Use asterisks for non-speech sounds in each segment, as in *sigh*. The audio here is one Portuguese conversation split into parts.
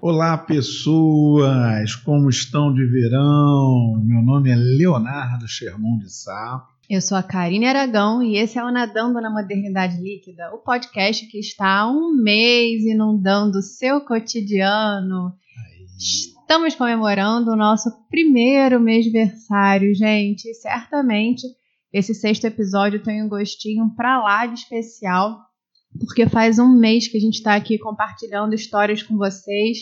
Olá, pessoas! Como estão de verão? Meu nome é Leonardo Sherman de Sá. Eu sou a Karine Aragão e esse é o Nadando na Modernidade Líquida, o podcast que está há um mês inundando o seu cotidiano. Aí. Estamos comemorando o nosso primeiro mêsversário, gente. E certamente esse sexto episódio tem um gostinho pra lá de especial, porque faz um mês que a gente está aqui compartilhando histórias com vocês,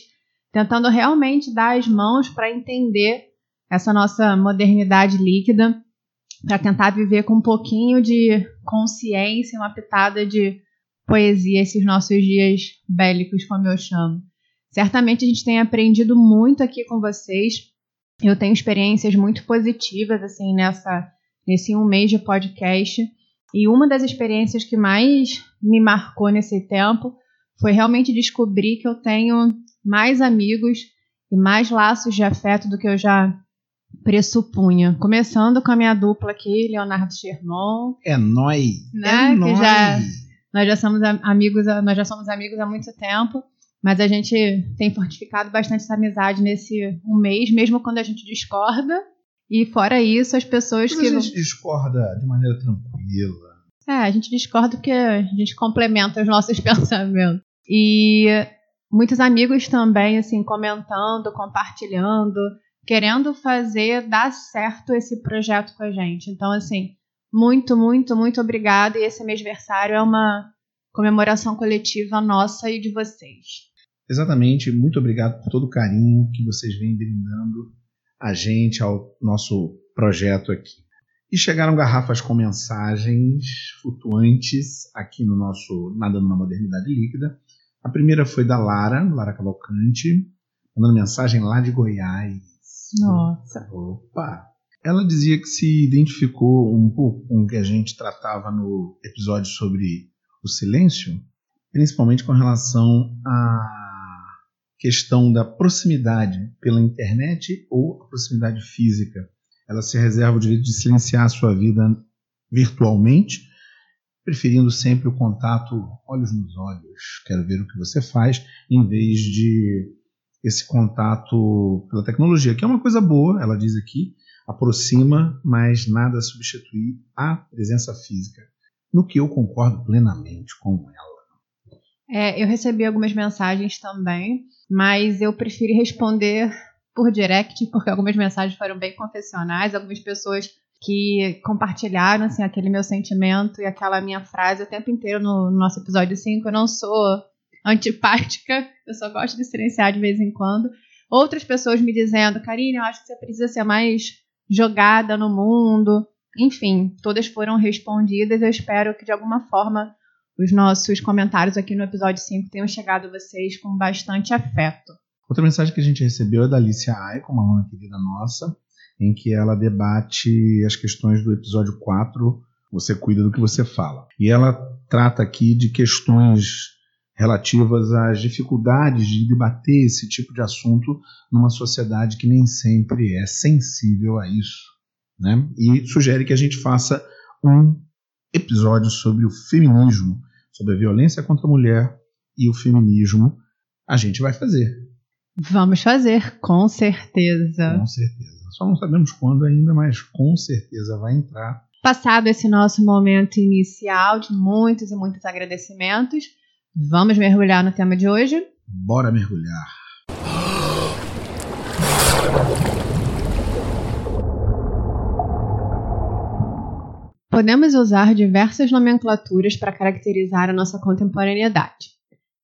tentando realmente dar as mãos para entender essa nossa modernidade líquida, para tentar viver com um pouquinho de consciência, uma pitada de poesia esses nossos dias bélicos, como eu chamo. Certamente a gente tem aprendido muito aqui com vocês. Eu tenho experiências muito positivas assim nessa nesse um mês de podcast. E uma das experiências que mais me marcou nesse tempo foi realmente descobrir que eu tenho mais amigos e mais laços de afeto do que eu já pressupunha. Começando com a minha dupla aqui, Leonardo Sherman. É nóis! Né? É Que nóis! já- Nós já somos amigos, nós já somos amigos há muito tempo, mas a gente tem fortificado bastante essa amizade nesse um mês, mesmo quando a gente discorda. E fora isso, as pessoas Mas que a gente discorda de maneira tranquila. É, a gente discorda porque a gente complementa os nossos *laughs* pensamentos. E muitos amigos também, assim, comentando, compartilhando, querendo fazer dar certo esse projeto com a gente. Então, assim, muito, muito, muito obrigada. E esse mêsversário é uma comemoração coletiva nossa e de vocês. Exatamente, muito obrigado por todo o carinho que vocês vêm brindando a gente, ao nosso projeto aqui. E chegaram garrafas com mensagens flutuantes aqui no nosso Nadando na Modernidade Líquida. A primeira foi da Lara, Lara Cavalcante, mandando mensagem lá de Goiás. Nossa. Opa! Ela dizia que se identificou um pouco com o que a gente tratava no episódio sobre o silêncio, principalmente com relação à questão da proximidade pela internet ou a proximidade física. Ela se reserva o direito de silenciar a sua vida virtualmente, preferindo sempre o contato olhos nos olhos. Quero ver o que você faz, em vez de esse contato pela tecnologia, que é uma coisa boa, ela diz aqui, aproxima, mas nada substitui a presença física. No que eu concordo plenamente com ela. É, eu recebi algumas mensagens também, mas eu prefiro responder por direct, porque algumas mensagens foram bem confessionais, algumas pessoas que compartilharam assim, aquele meu sentimento e aquela minha frase o tempo inteiro no, no nosso episódio 5. Eu não sou antipática, eu só gosto de silenciar de vez em quando. Outras pessoas me dizendo, Karine, eu acho que você precisa ser mais jogada no mundo. Enfim, todas foram respondidas. Eu espero que de alguma forma os nossos comentários aqui no episódio 5 tenham chegado a vocês com bastante afeto. Outra mensagem que a gente recebeu é da Alicia Aiko, uma aluna querida nossa, em que ela debate as questões do episódio 4, Você Cuida do que Você Fala. E ela trata aqui de questões relativas às dificuldades de debater esse tipo de assunto numa sociedade que nem sempre é sensível a isso. Né? E sugere que a gente faça um episódio sobre o feminismo, sobre a violência contra a mulher e o feminismo. A gente vai fazer, Vamos fazer, com certeza. com certeza. Só não sabemos quando ainda, mas com certeza vai entrar. Passado esse nosso momento inicial de muitos e muitos agradecimentos, vamos mergulhar no tema de hoje. Bora mergulhar. Podemos usar diversas nomenclaturas para caracterizar a nossa contemporaneidade.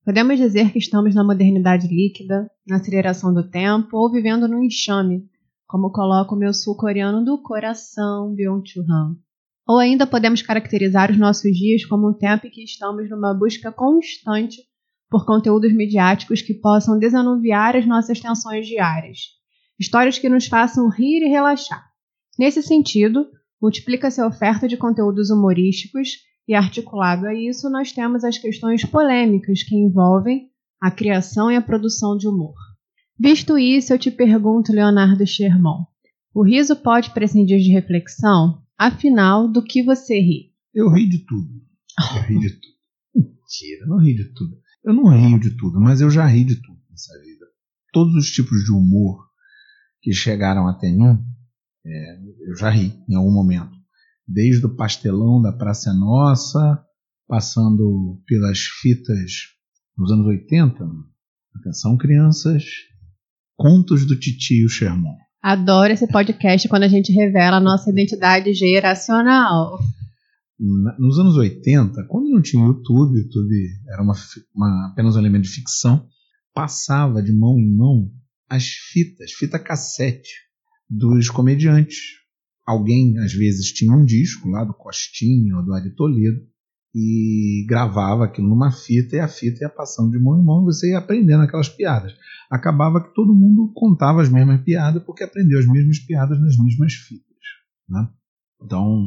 Podemos dizer que estamos na modernidade líquida, na aceleração do tempo ou vivendo no enxame, como coloca o meu sul-coreano do coração, Byung-Chul Han. Ou ainda podemos caracterizar os nossos dias como um tempo em que estamos numa busca constante por conteúdos midiáticos que possam desanuviar as nossas tensões diárias. Histórias que nos façam rir e relaxar. Nesse sentido, multiplica-se a oferta de conteúdos humorísticos e, articulado a isso, nós temos as questões polêmicas que envolvem a criação e a produção de humor. Visto isso, eu te pergunto, Leonardo Sherman, O riso pode prescindir de reflexão? Afinal, do que você ri? Eu ri de tudo. Eu ri de tudo. *laughs* Mentira, eu não ri de tudo. Eu não rio de tudo, mas eu já ri de tudo nessa vida. Todos os tipos de humor que chegaram até mim, é, eu já ri em algum momento. Desde o pastelão da Praça Nossa, passando pelas fitas dos anos 80. Atenção, crianças. Contos do Titio Sherman. Adoro esse podcast quando a gente revela a nossa identidade geracional. Nos anos 80, quando não tinha YouTube, YouTube era uma, uma, apenas um elemento de ficção, passava de mão em mão as fitas, fita cassete dos comediantes. Alguém, às vezes, tinha um disco lá do Costinho ou do Ari Toledo e gravava aquilo numa fita e a fita ia passando de mão em mão você ia aprendendo aquelas piadas. Acabava que todo mundo contava as mesmas piadas porque aprendeu as mesmas piadas nas mesmas fitas. Né? Então,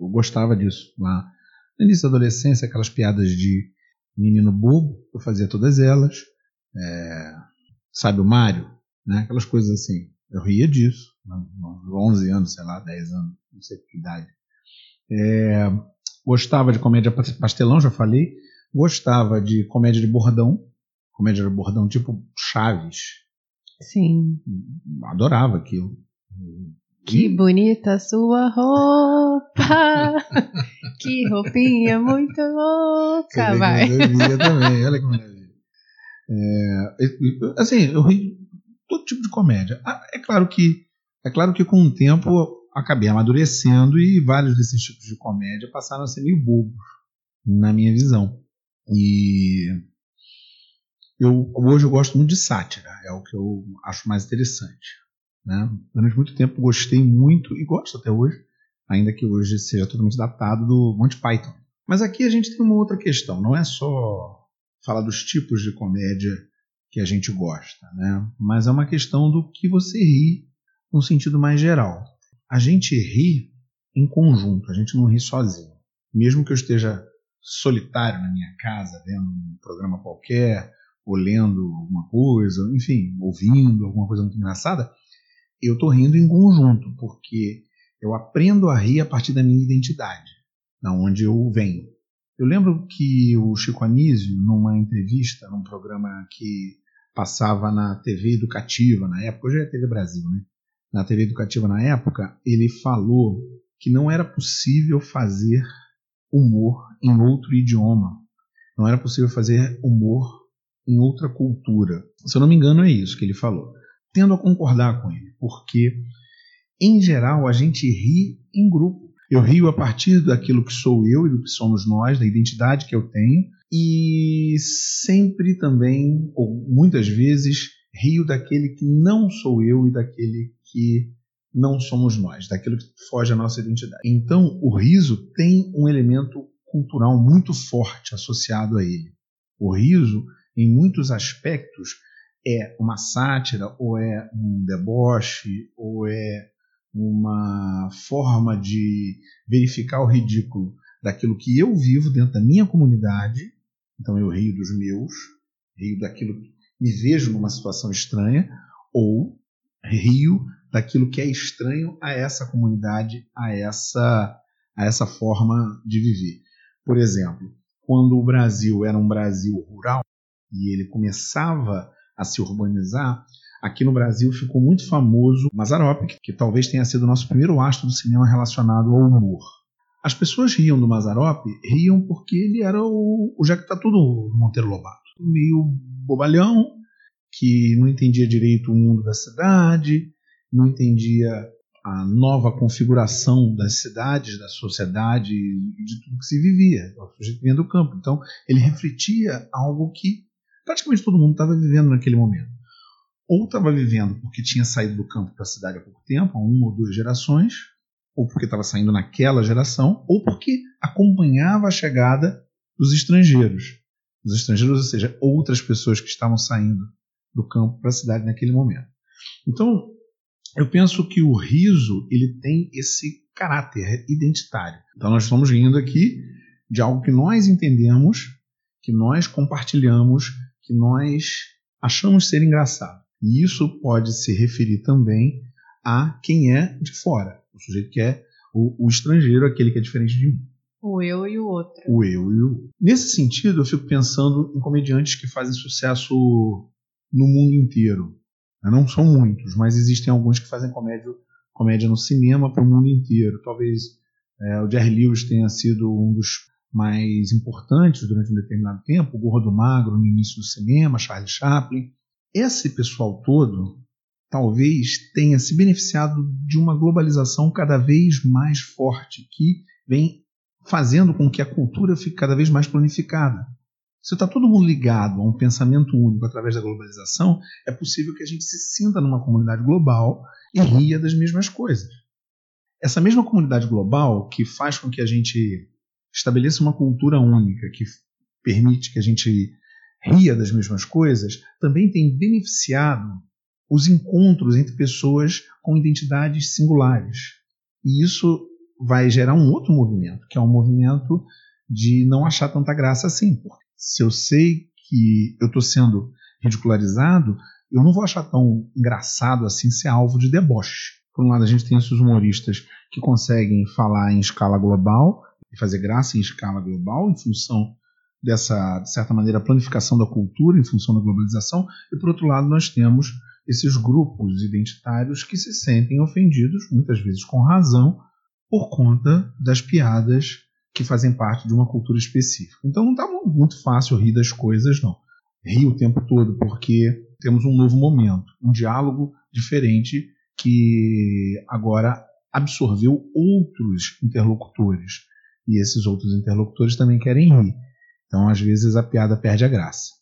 eu gostava disso lá. No início da adolescência, aquelas piadas de menino bobo, eu fazia todas elas. É, sabe o Mário? Né? Aquelas coisas assim. Eu ria disso. Né? 11 anos, sei lá, 10 anos, não sei que idade. É, gostava de comédia pastelão, já falei. Gostava de comédia de bordão. Comédia de bordão tipo Chaves. Sim. Adorava aquilo. Que bonita sua roupa! *laughs* que roupinha muito louca, vai. Eu também, olha que maravilha. É, assim, eu ri todo tipo de comédia. Ah, é claro que é claro que com o tempo acabei amadurecendo e vários desses tipos de comédia passaram a ser meio bobos na minha visão. E eu hoje eu gosto muito de sátira, é o que eu acho mais interessante. Né? Durante muito tempo gostei muito e gosto até hoje, ainda que hoje seja totalmente datado do Monty Python. Mas aqui a gente tem uma outra questão, não é só falar dos tipos de comédia que a gente gosta, né? mas é uma questão do que você ri no sentido mais geral. A gente ri em conjunto, a gente não ri sozinho. Mesmo que eu esteja solitário na minha casa, vendo um programa qualquer, ou lendo alguma coisa, enfim, ouvindo alguma coisa muito engraçada, eu estou rindo em conjunto, porque eu aprendo a rir a partir da minha identidade, da onde eu venho. Eu lembro que o Chico Anísio, numa entrevista, num programa que passava na TV Educativa na época, hoje é TV Brasil, né? Na TV Educativa na época, ele falou que não era possível fazer humor em outro idioma. Não era possível fazer humor em outra cultura. Se eu não me engano, é isso que ele falou tendo a concordar com ele, porque, em geral, a gente ri em grupo. Eu rio a partir daquilo que sou eu e do que somos nós, da identidade que eu tenho, e sempre também, ou muitas vezes, rio daquele que não sou eu e daquele que não somos nós, daquilo que foge à nossa identidade. Então, o riso tem um elemento cultural muito forte associado a ele. O riso, em muitos aspectos, é uma sátira, ou é um deboche, ou é uma forma de verificar o ridículo daquilo que eu vivo dentro da minha comunidade. Então eu rio dos meus, rio daquilo que me vejo numa situação estranha, ou rio daquilo que é estranho a essa comunidade, a essa, a essa forma de viver. Por exemplo, quando o Brasil era um Brasil rural e ele começava a se urbanizar, aqui no Brasil ficou muito famoso Mazarop, que talvez tenha sido o nosso primeiro astro do cinema relacionado ao humor. As pessoas riam do Mazarop, riam porque ele era o, o já que tá tudo Monteiro Lobato, meio bobalhão, que não entendia direito o mundo da cidade, não entendia a nova configuração das cidades, da sociedade de tudo que se vivia. O sujeito vinha do campo. Então, ele refletia algo que praticamente todo mundo estava vivendo naquele momento. Ou estava vivendo porque tinha saído do campo para a cidade há pouco tempo, há uma ou duas gerações, ou porque estava saindo naquela geração, ou porque acompanhava a chegada dos estrangeiros. Os estrangeiros, ou seja, outras pessoas que estavam saindo do campo para a cidade naquele momento. Então, eu penso que o riso ele tem esse caráter identitário. Então, nós estamos rindo aqui de algo que nós entendemos, que nós compartilhamos, que nós achamos ser engraçado. E isso pode se referir também a quem é de fora, o sujeito que é o, o estrangeiro, aquele que é diferente de mim. O eu e o outro. O eu e o outro. Nesse sentido, eu fico pensando em comediantes que fazem sucesso no mundo inteiro. Não são muitos, mas existem alguns que fazem comédia, comédia no cinema para o mundo inteiro. Talvez é, o Jerry Lewis tenha sido um dos mais importantes durante um determinado tempo, o Gordo Magro no início do cinema, Charlie Chaplin. Esse pessoal todo talvez tenha se beneficiado de uma globalização cada vez mais forte, que vem fazendo com que a cultura fique cada vez mais planificada. Se está todo mundo ligado a um pensamento único através da globalização, é possível que a gente se sinta numa comunidade global e ria das mesmas coisas. Essa mesma comunidade global que faz com que a gente estabeleça uma cultura única, que permite que a gente ria das mesmas coisas, também tem beneficiado os encontros entre pessoas com identidades singulares. E isso vai gerar um outro movimento, que é um movimento de não achar tanta graça assim. Porque se eu sei que eu estou sendo ridicularizado, eu não vou achar tão engraçado assim ser alvo de deboche. Por um lado, a gente tem esses humoristas que conseguem falar em escala global e fazer graça em escala global em função dessa, de certa maneira, planificação da cultura em função da globalização, e por outro lado, nós temos esses grupos identitários que se sentem ofendidos, muitas vezes com razão, por conta das piadas que fazem parte de uma cultura específica. Então não está muito fácil rir das coisas, não. Rir o tempo todo, porque temos um novo momento, um diálogo diferente que agora absorveu outros interlocutores. E esses outros interlocutores também querem rir. Então, às vezes, a piada perde a graça.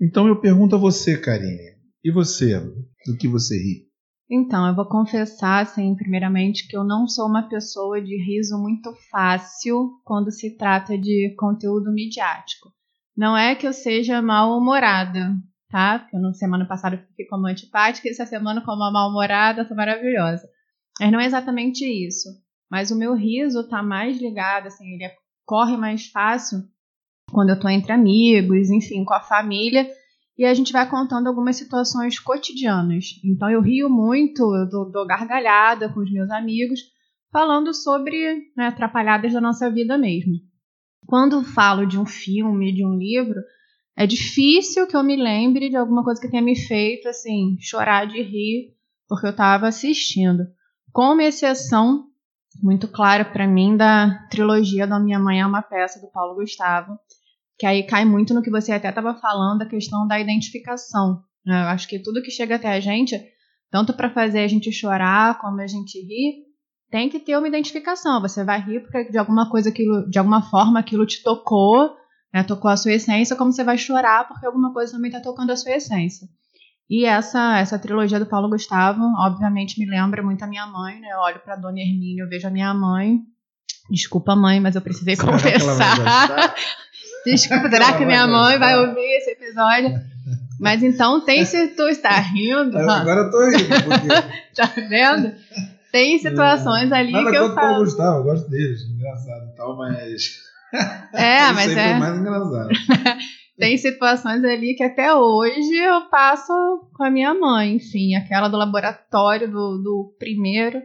Então, eu pergunto a você, Karine, e você, do que você ri? Então, eu vou confessar, assim, primeiramente, que eu não sou uma pessoa de riso muito fácil quando se trata de conteúdo midiático. Não é que eu seja mal-humorada, tá? Porque na semana passada eu fiquei como antipática e essa semana como uma mal-humorada, tô maravilhosa. Mas não é exatamente isso. Mas o meu riso tá mais ligado, assim, ele corre mais fácil quando eu tô entre amigos, enfim, com a família e a gente vai contando algumas situações cotidianas. Então eu rio muito, eu dou, dou gargalhada com os meus amigos, falando sobre né, atrapalhadas da nossa vida mesmo. Quando falo de um filme, de um livro, é difícil que eu me lembre de alguma coisa que tenha me feito assim chorar de rir porque eu estava assistindo. Com exceção muito clara para mim da trilogia da Minha Mãe é uma peça do Paulo Gustavo, que aí cai muito no que você até estava falando, a questão da identificação. Né? Eu acho que tudo que chega até a gente, tanto para fazer a gente chorar como a gente rir, tem que ter uma identificação. Você vai rir porque de alguma coisa, aquilo, de alguma forma, aquilo te tocou, né? tocou a sua essência, como você vai chorar porque alguma coisa também está tocando a sua essência. E essa essa trilogia do Paulo Gustavo, obviamente, me lembra muito a minha mãe, né? Eu olho para Dona Hermínia, eu vejo a minha mãe. Desculpa, mãe, mas eu precisei Será confessar. *laughs* Desculpa, será que minha mãe vai ouvir esse episódio? Mas então tem se tu está rindo. agora eu tô rindo. Porque... *laughs* tá vendo? Tem situações ali Nada que eu falo. Nada Gustavo, eu gosto deles, engraçado e tal, mas. É, *laughs* mas é. é mais engraçado. *laughs* tem situações ali que até hoje eu passo com a minha mãe, enfim, aquela do laboratório do, do primeiro.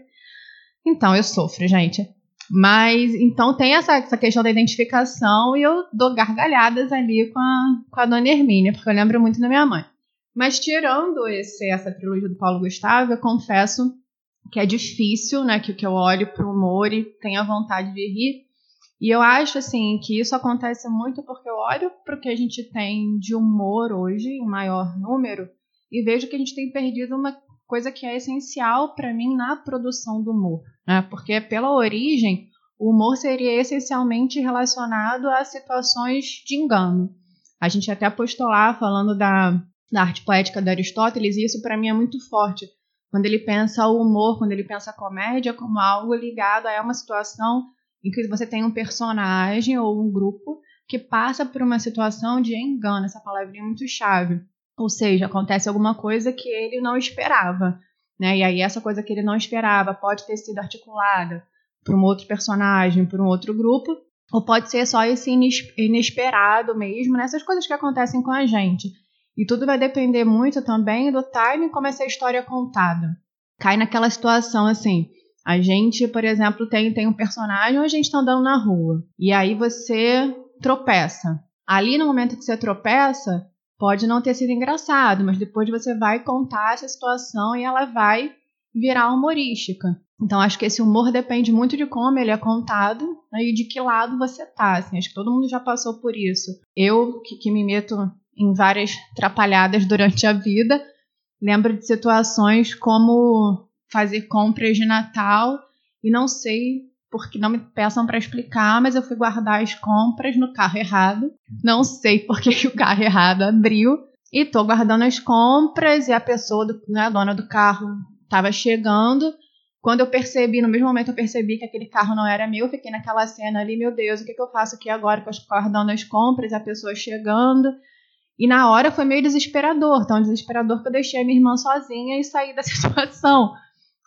Então, eu sofro, gente. Mas então tem essa, essa questão da identificação e eu dou gargalhadas ali com a, com a dona Hermínia, porque eu lembro muito da minha mãe. Mas tirando esse, essa trilogia do Paulo Gustavo, eu confesso que é difícil, né? Que, que eu olho pro humor e tenho vontade de rir. E eu acho, assim, que isso acontece muito porque eu olho pro que a gente tem de humor hoje, em maior número, e vejo que a gente tem perdido uma coisa que é essencial para mim na produção do humor, né? Porque pela origem, o humor seria essencialmente relacionado a situações de engano. A gente até postou lá falando da, da arte poética de Aristóteles, e isso para mim é muito forte. Quando ele pensa o humor, quando ele pensa a comédia como algo ligado a uma situação em que você tem um personagem ou um grupo que passa por uma situação de engano, essa palavra é muito chave. Ou seja, acontece alguma coisa que ele não esperava. Né? E aí, essa coisa que ele não esperava pode ter sido articulada por um outro personagem, por um outro grupo, ou pode ser só esse inesperado mesmo, né? coisas que acontecem com a gente. E tudo vai depender muito também do timing como essa história é contada. cai naquela situação assim. A gente, por exemplo, tem, tem um personagem ou a gente está andando na rua. E aí você tropeça. Ali no momento que você tropeça, pode não ter sido engraçado, mas depois você vai contar essa situação e ela vai virar humorística. Então acho que esse humor depende muito de como ele é contado né, e de que lado você tá. Assim, acho que todo mundo já passou por isso. Eu, que, que me meto em várias trapalhadas durante a vida, lembro de situações como fazer compras de Natal e não sei porque não me peçam para explicar, mas eu fui guardar as compras no carro errado. Não sei porque que o carro errado abriu. E tô guardando as compras e a pessoa, do, né, a dona do carro, estava chegando. Quando eu percebi, no mesmo momento eu percebi que aquele carro não era meu, fiquei naquela cena ali, meu Deus, o que, que eu faço aqui agora com as guardando as compras, a pessoa chegando. E na hora foi meio desesperador, tão desesperador que eu deixei a minha irmã sozinha e saí da *laughs* situação.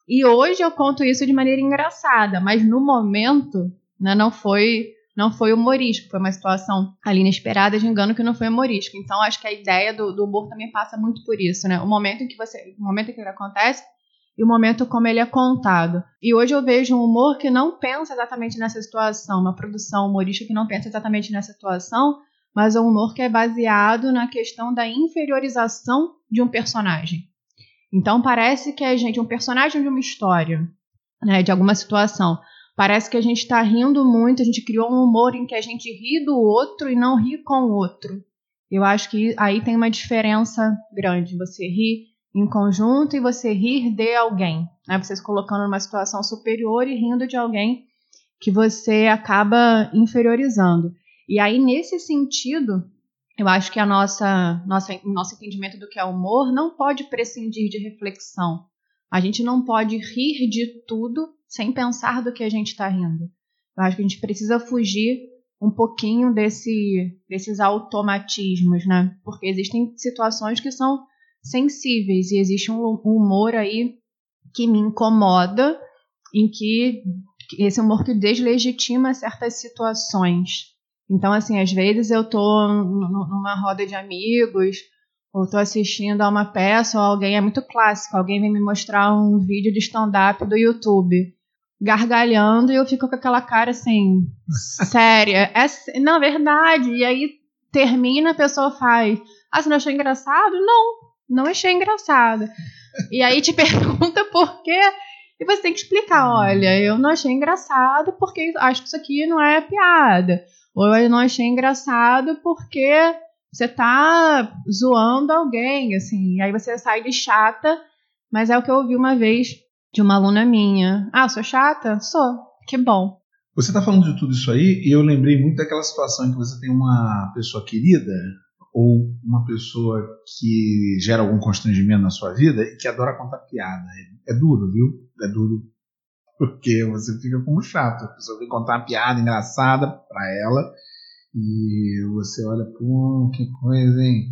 E hoje eu conto isso de maneira engraçada, mas no momento né, não foi não foi humorístico, foi uma situação ali inesperada de engano que não foi humorístico. Então acho que a ideia do, do humor também passa muito por isso, né? O momento em que você, o momento em que ele acontece e o momento como ele é contado. E hoje eu vejo um humor que não pensa exatamente nessa situação, uma produção humorística que não pensa exatamente nessa situação, mas um humor que é baseado na questão da inferiorização de um personagem. Então parece que a gente, um personagem de uma história, né, de alguma situação, parece que a gente está rindo muito, a gente criou um humor em que a gente ri do outro e não ri com o outro. Eu acho que aí tem uma diferença grande. Você ri em conjunto e você rir de alguém. Né? Você se colocando numa situação superior e rindo de alguém que você acaba inferiorizando. E aí, nesse sentido, eu acho que a nossa, nossa nosso entendimento do que é humor não pode prescindir de reflexão. A gente não pode rir de tudo sem pensar do que a gente está rindo. Eu acho que a gente precisa fugir um pouquinho desse, desses automatismos, né? Porque existem situações que são sensíveis e existe um humor aí que me incomoda, em que esse humor que deslegitima certas situações. Então, assim, às vezes eu tô numa roda de amigos, ou tô assistindo a uma peça, ou alguém, é muito clássico, alguém vem me mostrar um vídeo de stand-up do YouTube, gargalhando, e eu fico com aquela cara assim, *laughs* séria. É, não, verdade. E aí termina, a pessoa faz, ah, você não achou engraçado? Não, não achei engraçado. E aí te *laughs* pergunta por quê, e você tem que explicar, olha, eu não achei engraçado porque acho que isso aqui não é piada. Ou eu não achei engraçado porque você tá zoando alguém, assim. Aí você sai de chata, mas é o que eu ouvi uma vez de uma aluna minha. Ah, sou chata? Sou. Que bom. Você tá falando de tudo isso aí e eu lembrei muito daquela situação em que você tem uma pessoa querida ou uma pessoa que gera algum constrangimento na sua vida e que adora contar piada. É, é duro, viu? É duro porque você fica como chato. A pessoa vem contar uma piada engraçada para ela e você olha, pô, que coisa, hein?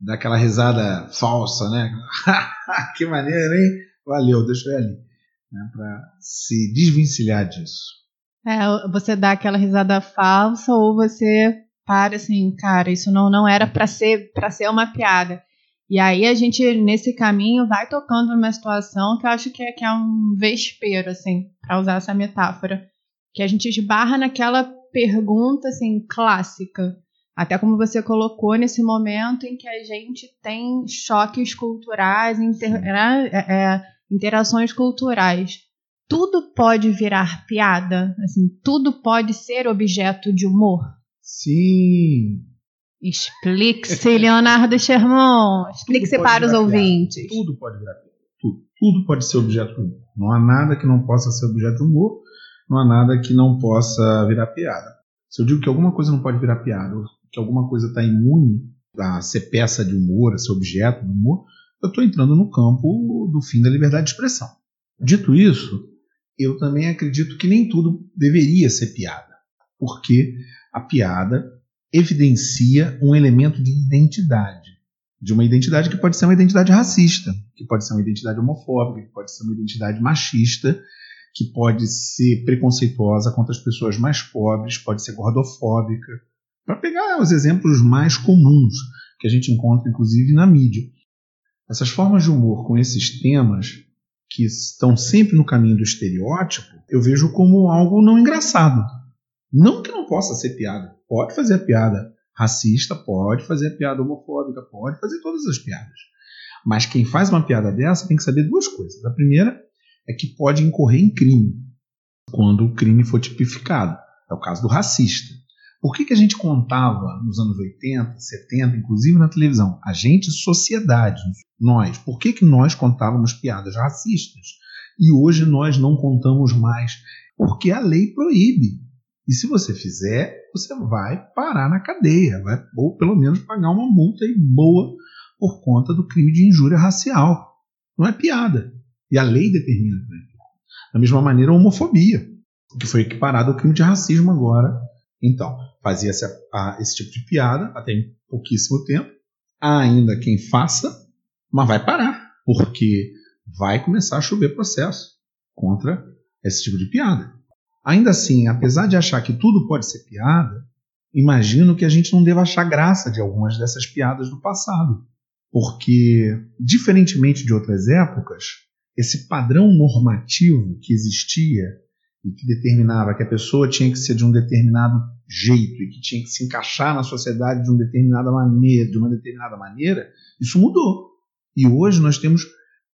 Dá aquela risada falsa, né? *laughs* que maneiro, hein? Valeu, deixa eu ir ali. Né? Para se desvencilhar disso. É, você dá aquela risada falsa ou você para assim, cara, isso não, não era para ser para ser uma piada. E aí a gente, nesse caminho, vai tocando numa situação que eu acho que é, que é um vespeiro, assim, para usar essa metáfora. Que a gente esbarra naquela pergunta, assim, clássica. Até como você colocou nesse momento em que a gente tem choques culturais, inter, né, é, é, interações culturais. Tudo pode virar piada, assim, tudo pode ser objeto de humor. Sim, Explique-se, Leonardo Sherman. Explique-se para os ouvintes. Tudo pode virar piada. Tudo. Tudo pode ser objeto de humor. Não há nada que não possa ser objeto de humor. Não há nada que não possa virar piada. Se eu digo que alguma coisa não pode virar piada, ou que alguma coisa está imune a ser peça de humor, a ser objeto de humor, eu estou entrando no campo do fim da liberdade de expressão. Dito isso, eu também acredito que nem tudo deveria ser piada, porque a piada evidencia um elemento de identidade. De uma identidade que pode ser uma identidade racista, que pode ser uma identidade homofóbica, que pode ser uma identidade machista, que pode ser preconceituosa contra as pessoas mais pobres, pode ser gordofóbica. Para pegar os exemplos mais comuns que a gente encontra, inclusive, na mídia. Essas formas de humor com esses temas que estão sempre no caminho do estereótipo, eu vejo como algo não engraçado. Não que não possa ser piada. Pode fazer a piada racista, pode fazer a piada homofóbica, pode fazer todas as piadas. Mas quem faz uma piada dessa tem que saber duas coisas. A primeira é que pode incorrer em crime quando o crime for tipificado. É o caso do racista. Por que, que a gente contava nos anos 80, 70, inclusive na televisão? A gente, sociedade, nós. Por que, que nós contávamos piadas racistas? E hoje nós não contamos mais? Porque a lei proíbe. E se você fizer, você vai parar na cadeia, vai, ou pelo menos pagar uma multa boa por conta do crime de injúria racial. Não é piada. E a lei determina é. Da mesma maneira, a homofobia, que foi equiparado ao crime de racismo agora então, fazia-se esse tipo de piada até em pouquíssimo tempo. Há ainda quem faça, mas vai parar, porque vai começar a chover processo contra esse tipo de piada. Ainda assim, apesar de achar que tudo pode ser piada, imagino que a gente não deva achar graça de algumas dessas piadas do passado. Porque, diferentemente de outras épocas, esse padrão normativo que existia e que determinava que a pessoa tinha que ser de um determinado jeito e que tinha que se encaixar na sociedade de uma determinada maneira, de uma determinada maneira, isso mudou. E hoje nós temos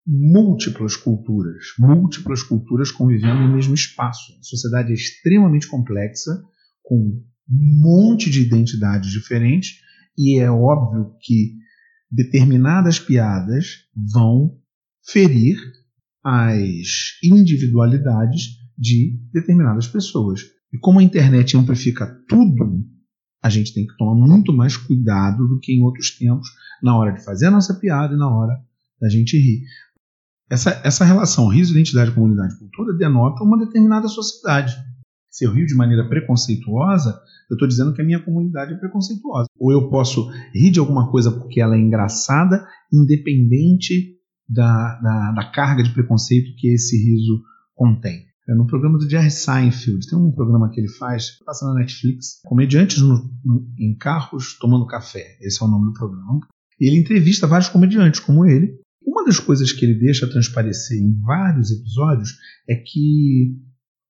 múltiplas culturas, múltiplas culturas convivendo no mesmo espaço. A sociedade é extremamente complexa, com um monte de identidades diferentes, e é óbvio que determinadas piadas vão ferir as individualidades de determinadas pessoas. E como a internet amplifica tudo, a gente tem que tomar muito mais cuidado do que em outros tempos, na hora de fazer a nossa piada e na hora da gente rir. Essa, essa relação riso, identidade, comunidade cultura denota uma determinada sociedade. Se eu rio de maneira preconceituosa, eu estou dizendo que a minha comunidade é preconceituosa. Ou eu posso rir de alguma coisa porque ela é engraçada, independente da, da, da carga de preconceito que esse riso contém. É no programa do Jerry Seinfeld. Tem um programa que ele faz, passa na Netflix, comediantes no, no, em carros tomando café. Esse é o nome do programa. E ele entrevista vários comediantes como ele. Uma das coisas que ele deixa transparecer em vários episódios é que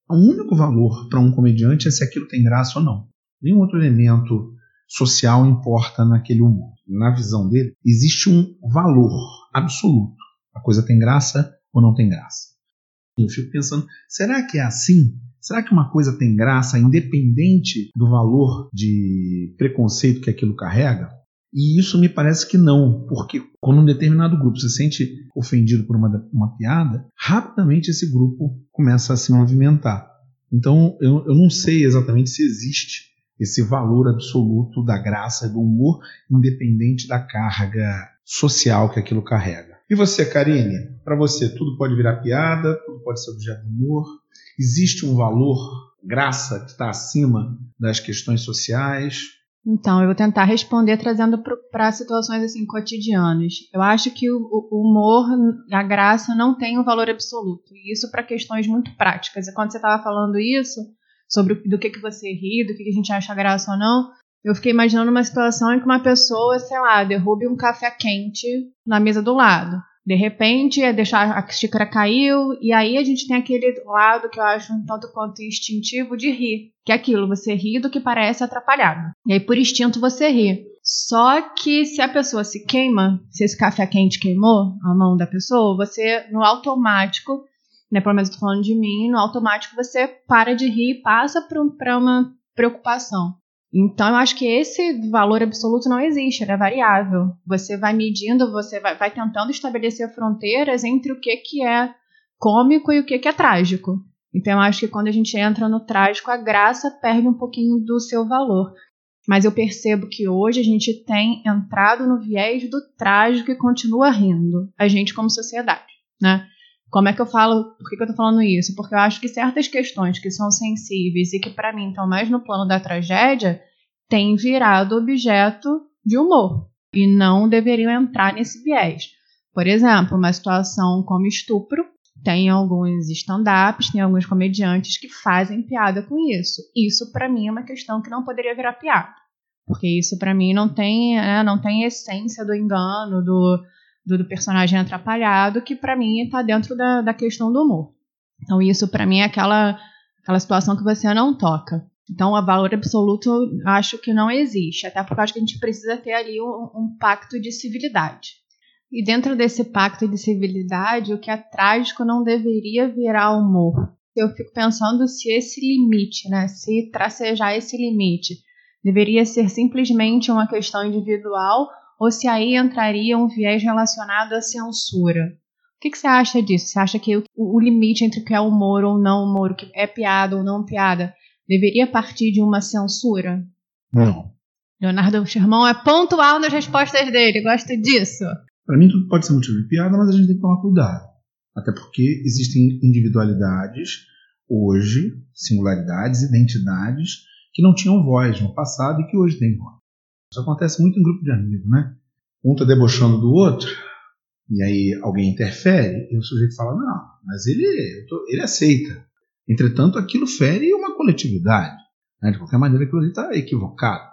o único valor para um comediante é se aquilo tem graça ou não. Nenhum outro elemento social importa naquele humor. Na visão dele, existe um valor absoluto. A coisa tem graça ou não tem graça. Eu fico pensando, será que é assim? Será que uma coisa tem graça independente do valor de preconceito que aquilo carrega? E isso me parece que não, porque quando um determinado grupo se sente ofendido por uma, uma piada, rapidamente esse grupo começa a se movimentar. Então eu, eu não sei exatamente se existe esse valor absoluto da graça e do humor, independente da carga social que aquilo carrega. E você, Karine? Para você, tudo pode virar piada, tudo pode ser objeto de humor. Existe um valor, graça, que está acima das questões sociais? Então, eu vou tentar responder trazendo para situações assim cotidianas. Eu acho que o, o, humor, a graça, não tem um valor absoluto. E isso para questões muito práticas. E quando você estava falando isso, sobre do que, que você ri, do que, que a gente acha graça ou não, eu fiquei imaginando uma situação em que uma pessoa, sei lá, derrube um café quente na mesa do lado. De repente, é deixar a xícara caiu, e aí a gente tem aquele lado que eu acho um tanto quanto instintivo de rir. Que é aquilo, você ri do que parece atrapalhado. E aí, por instinto, você ri. Só que se a pessoa se queima, se esse café quente queimou a mão da pessoa, você, no automático, né, pelo menos eu falando de mim, no automático você para de rir e passa para uma preocupação. Então, eu acho que esse valor absoluto não existe, ele é variável. Você vai medindo, você vai, vai tentando estabelecer fronteiras entre o que, que é cômico e o que, que é trágico. Então, eu acho que quando a gente entra no trágico, a graça perde um pouquinho do seu valor. Mas eu percebo que hoje a gente tem entrado no viés do trágico e continua rindo, a gente como sociedade, né? Como é que eu falo? Por que, que eu tô falando isso? Porque eu acho que certas questões que são sensíveis e que para mim estão mais no plano da tragédia têm virado objeto de humor e não deveriam entrar nesse viés. Por exemplo, uma situação como estupro, tem alguns stand-ups, tem alguns comediantes que fazem piada com isso. Isso para mim é uma questão que não poderia virar piada, porque isso para mim não tem, né, não tem essência do engano, do do, do personagem atrapalhado, que para mim está dentro da, da questão do humor. Então isso para mim é aquela, aquela situação que você não toca. Então, o valor absoluto acho que não existe, até porque acho que a gente precisa ter ali um, um, pacto de civilidade. E dentro desse pacto de civilidade, o que é trágico não deveria virar humor. Eu fico pensando se esse limite, né, se tracejar esse limite, deveria ser simplesmente uma questão individual ou se aí entraria um viés relacionado à censura. O que, que você acha disso? Você acha que o, o limite entre o que é humor ou não humor, o que é piada ou não piada, deveria partir de uma censura? Não. Leonardo Sherman é pontual nas respostas dele, gosto disso. Para mim, tudo pode ser motivo de piada, mas a gente tem que tomar cuidado. Até porque existem individualidades hoje, singularidades, identidades que não tinham voz no passado e que hoje têm voz. Isso acontece muito em grupo de amigos, né? Um está debochando do outro, e aí alguém interfere, e o sujeito fala: Não, mas ele, ele aceita. Entretanto, aquilo fere uma coletividade. Né? De qualquer maneira, aquilo ali está equivocado.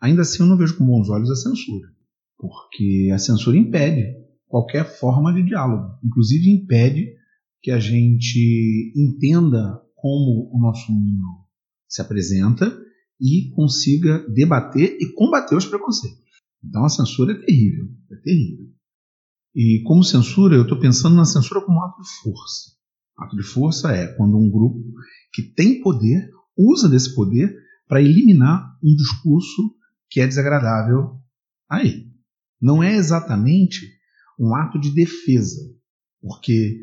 Ainda assim, eu não vejo com bons olhos a censura, porque a censura impede qualquer forma de diálogo, inclusive impede que a gente entenda como o nosso mundo se apresenta e consiga debater e combater os preconceitos. Então a censura é terrível, é terrível. E como censura, eu estou pensando na censura como ato de força. Ato de força é quando um grupo que tem poder usa desse poder para eliminar um discurso que é desagradável aí. Não é exatamente um ato de defesa, porque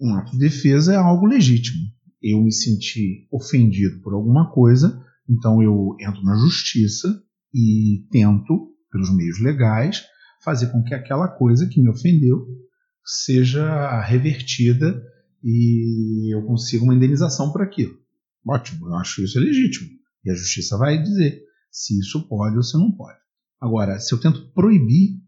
um ato de defesa é algo legítimo. Eu me senti ofendido por alguma coisa, então eu entro na justiça e tento, pelos meios legais, fazer com que aquela coisa que me ofendeu seja revertida e eu consiga uma indenização por aquilo. Ótimo, eu acho isso legítimo. E a justiça vai dizer se isso pode ou se não pode. Agora, se eu tento proibir,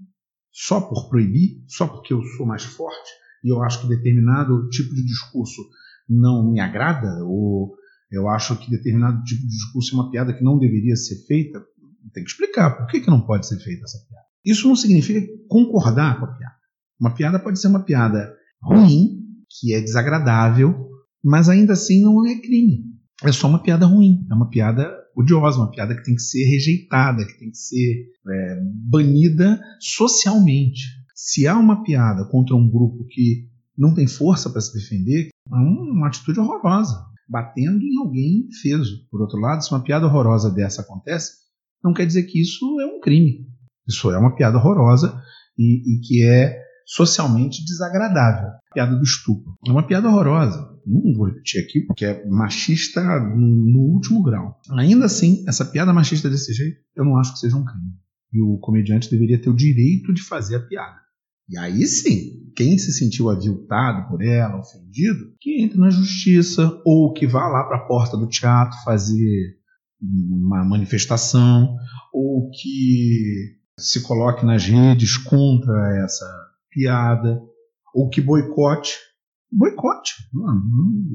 só por proibir, só porque eu sou mais forte e eu acho que determinado tipo de discurso não me agrada, ou eu acho que determinado tipo de discurso é uma piada que não deveria ser feita, tem que explicar por que, que não pode ser feita essa piada. Isso não significa concordar com a piada. Uma piada pode ser uma piada ruim, que é desagradável, mas ainda assim não é crime. É só uma piada ruim, é uma piada odiosa, uma piada que tem que ser rejeitada, que tem que ser é, banida socialmente. Se há uma piada contra um grupo que não tem força para se defender, é uma atitude horrorosa, batendo em alguém feso. Por outro lado, se uma piada horrorosa dessa acontece, não quer dizer que isso é um crime. Isso é uma piada horrorosa e, e que é socialmente desagradável. Piada do estupro. É uma piada horrorosa. Não vou repetir aqui porque é machista no último grau. Ainda assim, essa piada machista desse jeito, eu não acho que seja um crime. E o comediante deveria ter o direito de fazer a piada. E aí sim, quem se sentiu aviltado por ela, ofendido, que entre na justiça ou que vá lá para a porta do teatro fazer uma manifestação ou que se coloque nas redes contra essa piada ou que boicote. Boicote. Mano,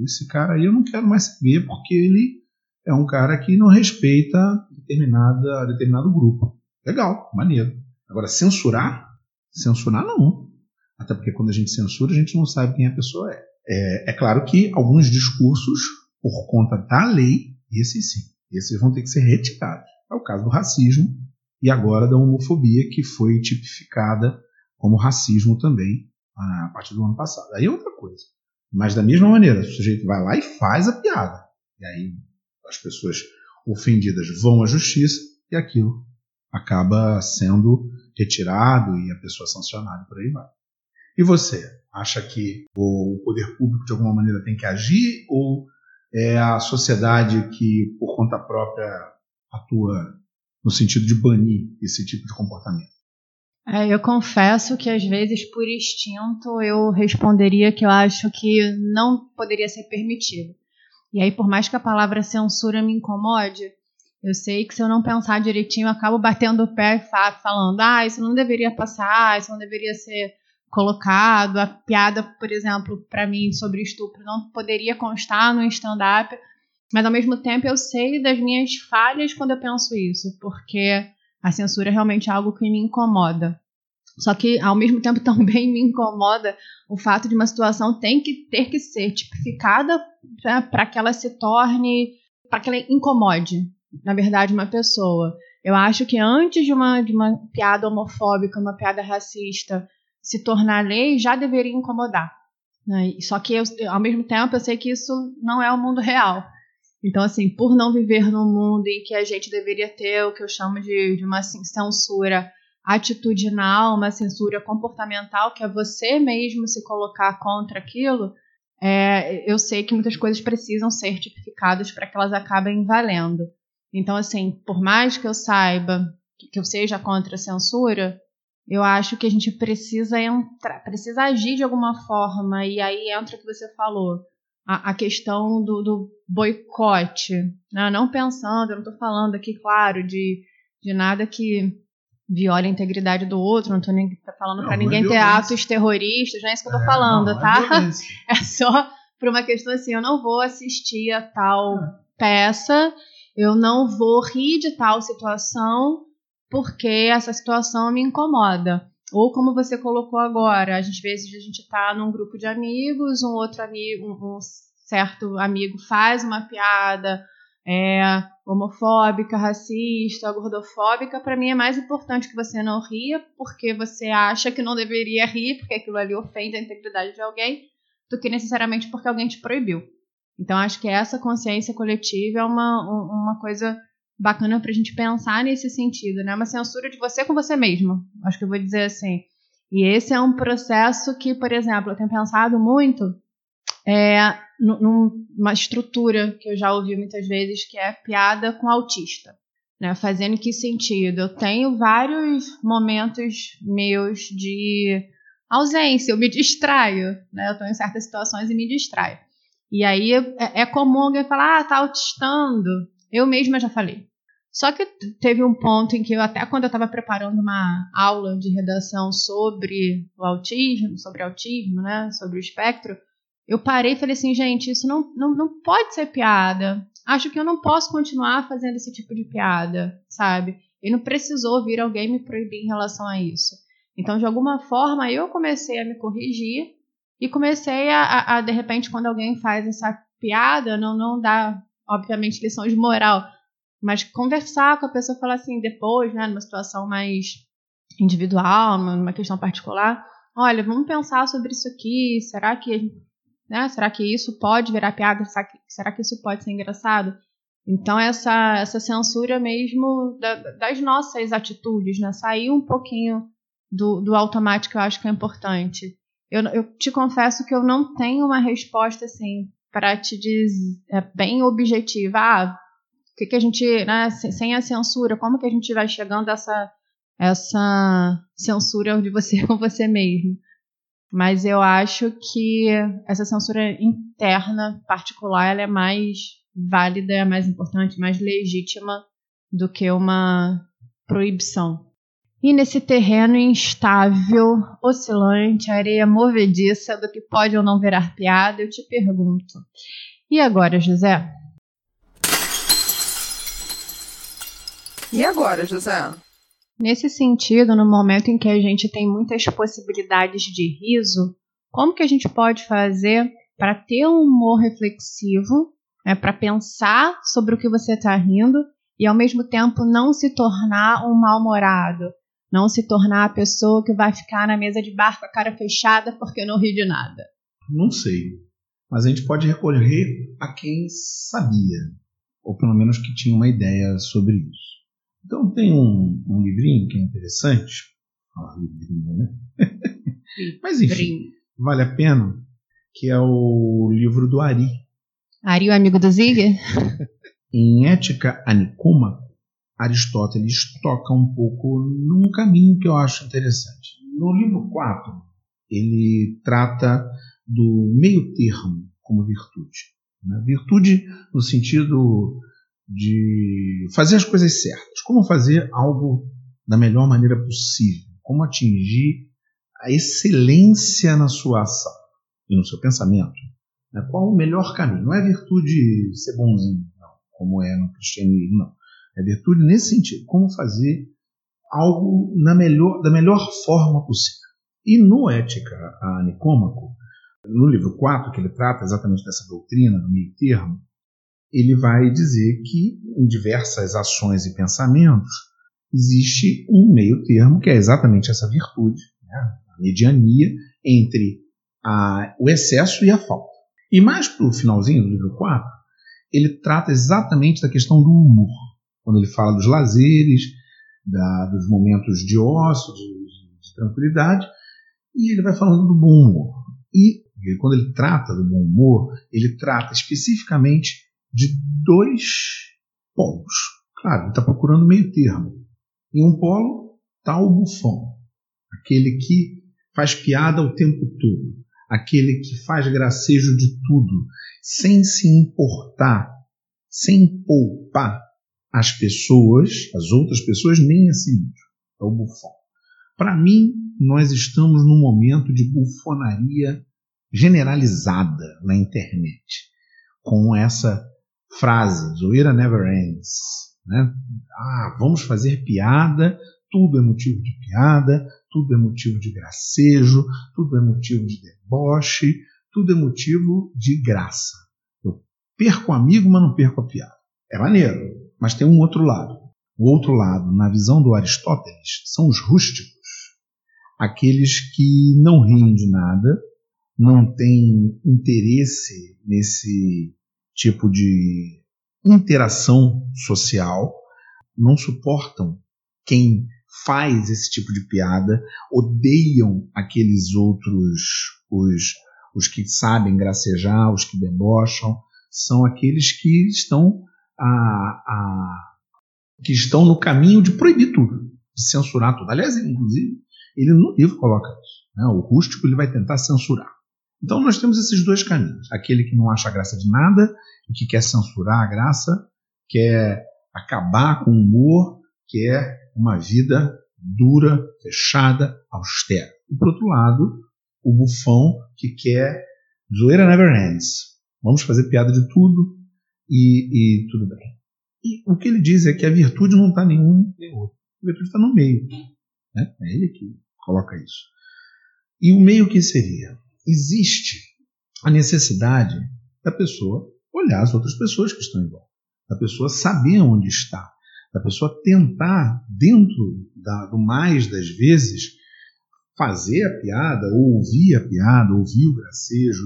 esse cara aí eu não quero mais ver porque ele é um cara que não respeita determinada, determinado grupo. Legal, maneiro. Agora, censurar? Censurar não. Até porque quando a gente censura, a gente não sabe quem a pessoa é. É, é claro que alguns discursos, por conta da lei, esses sim, esses vão ter que ser retirados. É o caso do racismo e agora da homofobia, que foi tipificada como racismo também a partir do ano passado. Aí é outra coisa. Mas da mesma maneira, o sujeito vai lá e faz a piada. E aí as pessoas ofendidas vão à justiça e aquilo acaba sendo retirado e a pessoa sancionada por aí vai. E você, acha que o poder público de alguma maneira tem que agir ou é a sociedade que por conta própria atua no sentido de banir esse tipo de comportamento? É, eu confesso que às vezes por instinto eu responderia que eu acho que não poderia ser permitido. E aí, por mais que a palavra censura me incomode, eu sei que se eu não pensar direitinho, eu acabo batendo o pé falando: ah, isso não deveria passar, isso não deveria ser colocado. A piada, por exemplo, para mim sobre estupro não poderia constar no stand-up. Mas ao mesmo tempo eu sei das minhas falhas quando eu penso isso, porque a censura é realmente algo que me incomoda. Só que, ao mesmo tempo, *laughs* também me incomoda o fato de uma situação tem que ter que ser tipificada para que ela se torne, para que ela incomode, na verdade, uma pessoa. Eu acho que antes de uma, de uma piada homofóbica, uma piada racista se tornar lei, já deveria incomodar. Né? Só que, eu, ao mesmo tempo, eu sei que isso não é o mundo real. Então, assim, por não viver num mundo em que a gente deveria ter o que eu chamo de, de uma assim, censura atitudinal, uma censura comportamental, que é você mesmo se colocar contra aquilo, é, eu sei que muitas coisas precisam ser tipificadas para que elas acabem valendo. Então, assim, por mais que eu saiba que eu seja contra a censura, eu acho que a gente precisa entrar, precisa agir de alguma forma, e aí entra o que você falou, a, a questão do, do boicote. Né? Não pensando, eu não estou falando aqui, claro, de, de nada que viole a integridade do outro, não estou nem falando para ninguém é ter atos terroristas, não é isso que eu estou é, falando, não, é tá? É, *laughs* é só por uma questão assim, eu não vou assistir a tal é. peça, eu não vou rir de tal situação, porque essa situação me incomoda. Ou como você colocou agora, às vezes a gente está num grupo de amigos, um outro amigo, um certo amigo faz uma piada é, homofóbica, racista, gordofóbica, para mim é mais importante que você não ria porque você acha que não deveria rir, porque aquilo ali ofende a integridade de alguém, do que necessariamente porque alguém te proibiu. Então acho que essa consciência coletiva é uma, uma coisa bacana para a gente pensar nesse sentido, né? Uma censura de você com você mesmo. Acho que eu vou dizer assim. E esse é um processo que, por exemplo, eu tenho pensado muito é, numa estrutura que eu já ouvi muitas vezes, que é piada com autista. Né? Fazendo que sentido? Eu tenho vários momentos meus de ausência, eu me distraio. Né? Eu estou em certas situações e me distraio. E aí é, é comum alguém falar, ah, tá autistando. Eu mesma já falei. Só que teve um ponto em que eu, até quando eu estava preparando uma aula de redação sobre o autismo, sobre autismo, né, sobre o espectro, eu parei e falei assim, gente, isso não, não, não pode ser piada. Acho que eu não posso continuar fazendo esse tipo de piada, sabe? E não precisou vir alguém me proibir em relação a isso. Então, de alguma forma, eu comecei a me corrigir e comecei a, a, de repente, quando alguém faz essa piada, não, não dá, obviamente, lição de moral, mas conversar com a pessoa, falar assim, depois, né, numa situação mais individual, numa questão particular, olha, vamos pensar sobre isso aqui, será que, né, será que isso pode virar piada, será que, será que isso pode ser engraçado? Então, essa, essa censura mesmo da, das nossas atitudes, né, sair um pouquinho do, do automático eu acho que é importante. Eu, eu te confesso que eu não tenho uma resposta, assim, para te dizer, é, bem objetiva, ah, que, que a gente, né, sem a censura, como que a gente vai chegando a essa, essa censura de você *laughs* com você mesmo? Mas eu acho que essa censura interna, particular, ela é mais válida, é mais importante, mais legítima do que uma proibição. E nesse terreno instável, oscilante, areia movediça, do que pode ou não virar piada, eu te pergunto. E agora, José? E agora, José? Nesse sentido, no momento em que a gente tem muitas possibilidades de riso, como que a gente pode fazer para ter um humor reflexivo, né, para pensar sobre o que você está rindo e ao mesmo tempo não se tornar um mal-humorado, não se tornar a pessoa que vai ficar na mesa de bar com a cara fechada porque não ri de nada? Não sei, mas a gente pode recorrer a quem sabia, ou pelo menos que tinha uma ideia sobre isso. Então tem um, um livrinho que é interessante. Ah, livrinho, né? Mas enfim, vale a pena, que é o livro do Ari. Ari, o amigo do Ziger? *laughs* em Ética Anicuma, Aristóteles toca um pouco num caminho que eu acho interessante. No livro 4, ele trata do meio termo como virtude. Né? Virtude no sentido de fazer as coisas certas, como fazer algo da melhor maneira possível, como atingir a excelência na sua ação e no seu pensamento. Né? Qual o melhor caminho? Não é virtude ser bonzinho, não, como é no cristianismo, não. É virtude nesse sentido, como fazer algo na melhor, da melhor forma possível. E no Ética a Nicômaco, no livro 4, que ele trata exatamente dessa doutrina do meio termo, ele vai dizer que em diversas ações e pensamentos existe um meio termo, que é exatamente essa virtude, né? a mediania entre a, o excesso e a falta. E mais para o finalzinho do livro 4, ele trata exatamente da questão do humor, quando ele fala dos lazeres, da, dos momentos de ócio, de, de, de tranquilidade, e ele vai falando do bom humor. E quando ele trata do bom humor, ele trata especificamente de dois polos. Claro, ele está procurando meio termo. Em um polo está o bufão, aquele que faz piada o tempo todo, aquele que faz gracejo de tudo, sem se importar, sem poupar as pessoas, as outras pessoas, nem a si mesmo. É o bufão. Para mim, nós estamos num momento de bufonaria generalizada na internet, com essa frase, zoeira never ends. Né? Ah, vamos fazer piada, tudo é motivo de piada, tudo é motivo de gracejo, tudo é motivo de deboche, tudo é motivo de graça. Eu perco o amigo, mas não perco a piada. É maneiro, mas tem um outro lado. O outro lado, na visão do Aristóteles, são os rústicos, aqueles que não riem de nada, não têm interesse nesse tipo de interação social, não suportam quem faz esse tipo de piada, odeiam aqueles outros, os, os que sabem gracejar, os que debocham, são aqueles que estão a, a, que estão no caminho de proibir tudo, de censurar tudo. Aliás, inclusive, ele no livro coloca isso. Né? O rústico ele vai tentar censurar. Então nós temos esses dois caminhos. Aquele que não acha graça de nada e que quer censurar a graça, quer acabar com o humor, quer uma vida dura, fechada, austera. E por outro lado, o bufão que quer zoeira never ends. Vamos fazer piada de tudo e, e tudo bem. E o que ele diz é que a virtude não está nenhum nem outro. A virtude está no meio. Né? É ele que coloca isso. E o meio que seria? existe a necessidade da pessoa olhar as outras pessoas que estão em volta, da pessoa saber onde está, da pessoa tentar, dentro da, do mais das vezes, fazer a piada, ou ouvir a piada, ouvir o gracejo,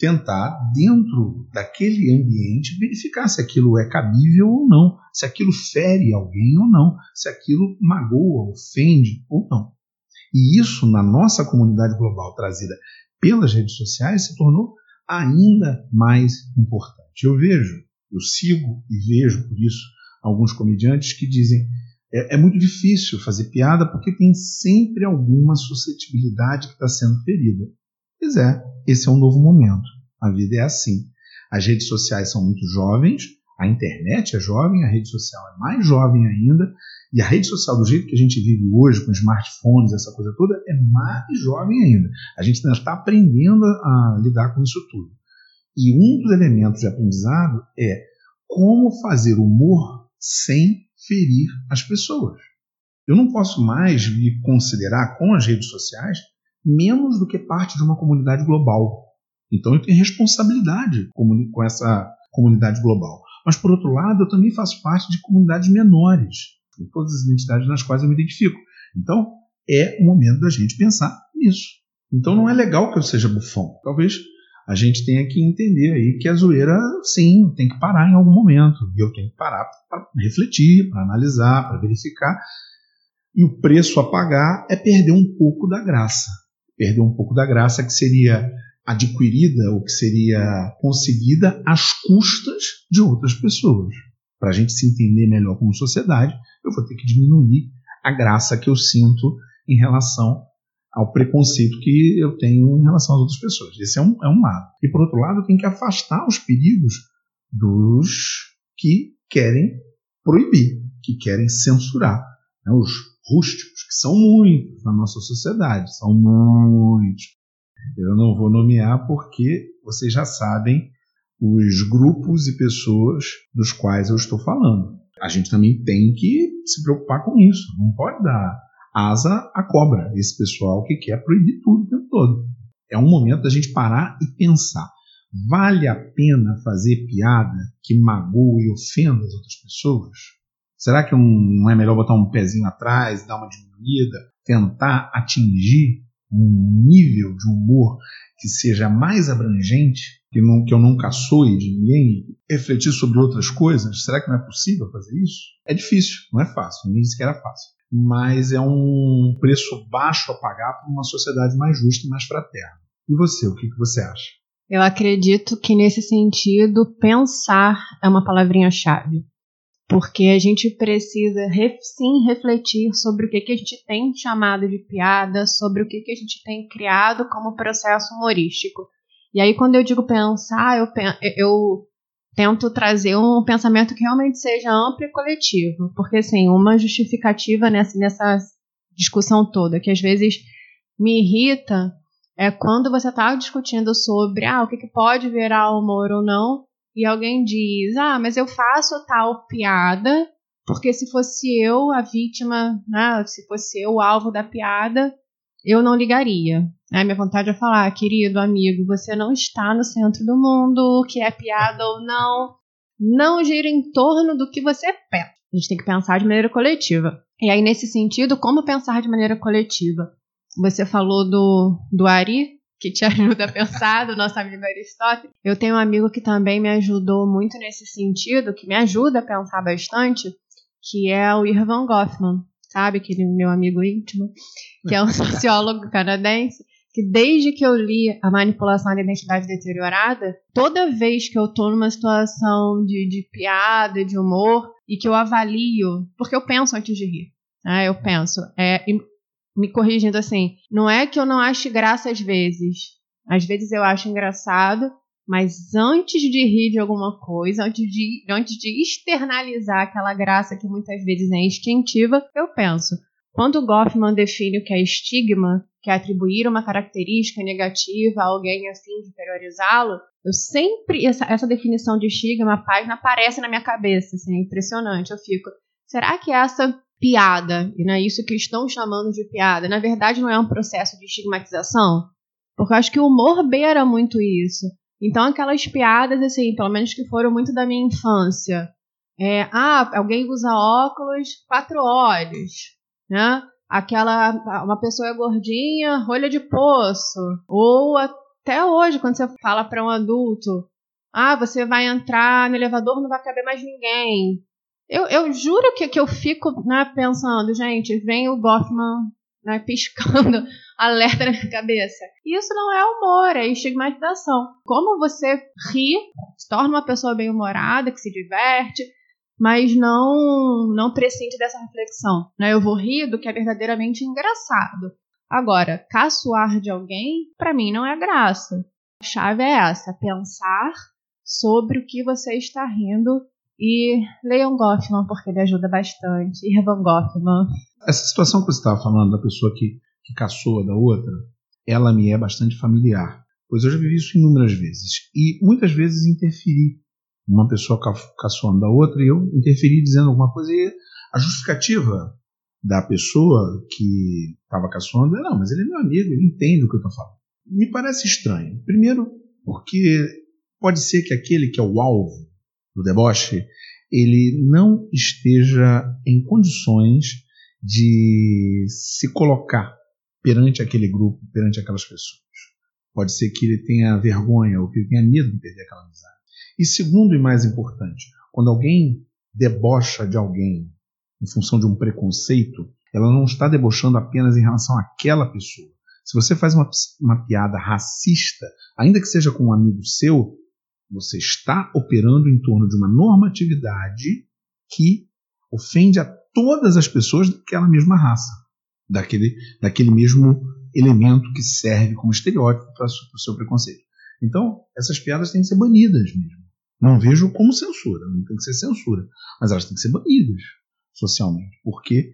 tentar, dentro daquele ambiente, verificar se aquilo é cabível ou não, se aquilo fere alguém ou não, se aquilo magoa, ofende ou não. E isso, na nossa comunidade global trazida pelas redes sociais se tornou ainda mais importante. Eu vejo, eu sigo e vejo por isso alguns comediantes que dizem é, é muito difícil fazer piada porque tem sempre alguma suscetibilidade que está sendo ferida. Pois é, esse é um novo momento. A vida é assim. As redes sociais são muito jovens, a internet é jovem, a rede social é mais jovem ainda, e a rede social, do jeito que a gente vive hoje, com smartphones, essa coisa toda, é mais jovem ainda. A gente ainda está aprendendo a lidar com isso tudo. E um dos elementos de aprendizado é como fazer humor sem ferir as pessoas. Eu não posso mais me considerar com as redes sociais menos do que parte de uma comunidade global. Então eu tenho responsabilidade com essa comunidade global. Mas, por outro lado, eu também faço parte de comunidades menores em todas as identidades nas quais eu me identifico. Então, é o momento da gente pensar nisso. Então, não é legal que eu seja bufão. Talvez a gente tenha que entender aí que a zoeira, sim, tem que parar em algum momento. E eu tenho que parar para refletir, para analisar, para verificar. E o preço a pagar é perder um pouco da graça. Perder um pouco da graça que seria adquirida ou que seria conseguida às custas de outras pessoas. Para a gente se entender melhor como sociedade, eu vou ter que diminuir a graça que eu sinto em relação ao preconceito que eu tenho em relação às outras pessoas. Esse é um, é um lado. E por outro lado, eu tenho que afastar os perigos dos que querem proibir, que querem censurar. Né? Os rústicos, que são muitos na nossa sociedade, são muitos. Eu não vou nomear porque vocês já sabem os grupos e pessoas dos quais eu estou falando. a gente também tem que se preocupar com isso. Não pode dar asa à cobra, esse pessoal que quer proibir tudo o tempo todo. É um momento da gente parar e pensar. Vale a pena fazer piada que magoa e ofenda as outras pessoas? Será que não é melhor botar um pezinho atrás, dar uma diminuída, tentar atingir um nível de humor que seja mais abrangente, que, não, que eu não caçoe de ninguém, refletir sobre outras coisas? Será que não é possível fazer isso? É difícil, não é fácil, ninguém disse que era fácil. Mas é um preço baixo a pagar por uma sociedade mais justa e mais fraterna. E você, o que, que você acha? Eu acredito que nesse sentido, pensar é uma palavrinha-chave porque a gente precisa sim refletir sobre o que, que a gente tem chamado de piada, sobre o que, que a gente tem criado como processo humorístico. E aí, quando eu digo pensar, eu, eu tento trazer um pensamento que realmente seja amplo e coletivo, porque assim, uma justificativa nessa, nessa discussão toda, que às vezes me irrita, é quando você está discutindo sobre ah, o que, que pode virar humor ou não, e alguém diz: Ah, mas eu faço tal piada, porque se fosse eu a vítima, né, se fosse eu o alvo da piada, eu não ligaria. Né? Minha vontade é falar, querido amigo, você não está no centro do mundo, que é piada ou não, não gira em torno do que você pensa. A gente tem que pensar de maneira coletiva. E aí, nesse sentido, como pensar de maneira coletiva? Você falou do, do Ari, que te *laughs* ajuda a pensar, do nosso amigo Aristóteles. Eu tenho um amigo que também me ajudou muito nesse sentido, que me ajuda a pensar bastante, que é o Irvan Goffman, sabe? Aquele meu amigo íntimo, que é um *laughs* sociólogo canadense, que desde que eu li A Manipulação da Identidade Deteriorada, toda vez que eu tô numa situação de, de piada, de humor, e que eu avalio, porque eu penso antes de rir, né? Eu penso, é, me corrigindo assim, não é que eu não ache graça às vezes. Às vezes eu acho engraçado, mas antes de rir de alguma coisa, antes de, antes de externalizar aquela graça que muitas vezes é instintiva, eu penso. Quando Goffman define o que é estigma, que é atribuir uma característica negativa a alguém assim de superiorizá-lo, eu sempre essa, essa definição de estigma, a página aparece na minha cabeça, assim, é impressionante. Eu fico, será que essa piada, e não é isso que estão chamando de piada, na verdade não é um processo de estigmatização? Porque eu acho que o humor beira muito isso. Então aquelas piadas, assim, pelo menos que foram muito da minha infância, é, ah, alguém usa óculos, quatro olhos, né? Aquela, uma pessoa é gordinha, rolha de poço. Ou até hoje, quando você fala para um adulto, ah, você vai entrar no elevador, não vai caber mais ninguém. Eu, eu juro que, que eu fico né, pensando, gente, vem o Goffman né, *laughs* piscando alerta na minha cabeça. Isso não é humor, é estigmatização. Como você ri, se torna uma pessoa bem-humorada, que se diverte, mas não não prescinde dessa reflexão. Né? Eu vou rir do que é verdadeiramente engraçado. Agora, caçoar de alguém, para mim, não é graça. A chave é essa: pensar sobre o que você está rindo e leiam Goffman, porque ele ajuda bastante. Irvan Goffman. Essa situação que você estava falando, da pessoa que, que caçoa da outra, ela me é bastante familiar. Pois eu já vivi isso inúmeras vezes. E muitas vezes interferi. Uma pessoa caçoando da outra e eu interferi dizendo alguma coisa. E a justificativa da pessoa que estava caçoando é: não, mas ele é meu amigo, ele entende o que eu estou falando. Me parece estranho. Primeiro, porque pode ser que aquele que é o alvo do deboche, ele não esteja em condições de se colocar perante aquele grupo, perante aquelas pessoas. Pode ser que ele tenha vergonha ou que ele tenha medo de perder aquela amizade. E segundo e mais importante, quando alguém debocha de alguém em função de um preconceito, ela não está debochando apenas em relação àquela pessoa. Se você faz uma, uma piada racista, ainda que seja com um amigo seu, você está operando em torno de uma normatividade que ofende a todas as pessoas daquela mesma raça, daquele, daquele mesmo elemento que serve como estereótipo para o seu preconceito. Então, essas piadas têm que ser banidas mesmo. Não vejo como censura, não tem que ser censura, mas elas têm que ser banidas socialmente, porque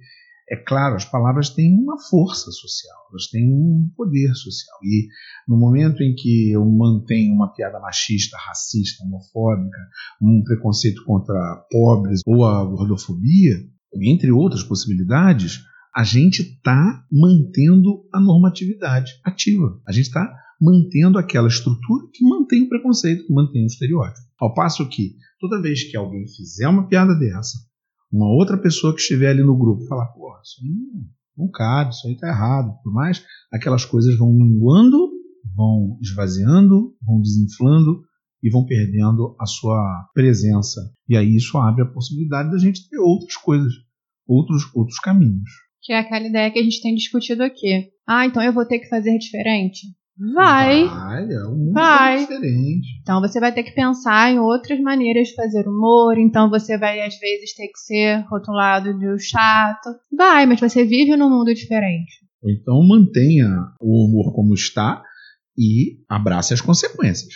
É claro, as palavras têm uma força social, elas têm um poder social. E no momento em que eu mantenho uma piada machista, racista, homofóbica, um preconceito contra pobres ou a gordofobia, entre outras possibilidades, a gente está mantendo a normatividade ativa. A gente está mantendo aquela estrutura que mantém o preconceito, que mantém o estereótipo. Ao passo que, toda vez que alguém fizer uma piada dessa, uma outra pessoa que estiver ali no grupo falar, pô, isso aí não, não cabe, isso aí está errado, por mais, aquelas coisas vão minguando, vão esvaziando, vão desinflando e vão perdendo a sua presença. E aí isso abre a possibilidade da gente ter outras coisas, outros, outros caminhos. Que é aquela ideia que a gente tem discutido aqui. Ah, então eu vou ter que fazer diferente? Vai. Vai, é um mundo Vai. diferente. Então você vai ter que pensar em outras maneiras de fazer humor. Então você vai às vezes ter que ser rotulado de um chato. Vai, mas você vive num mundo diferente. Ou então mantenha o humor como está e abrace as consequências.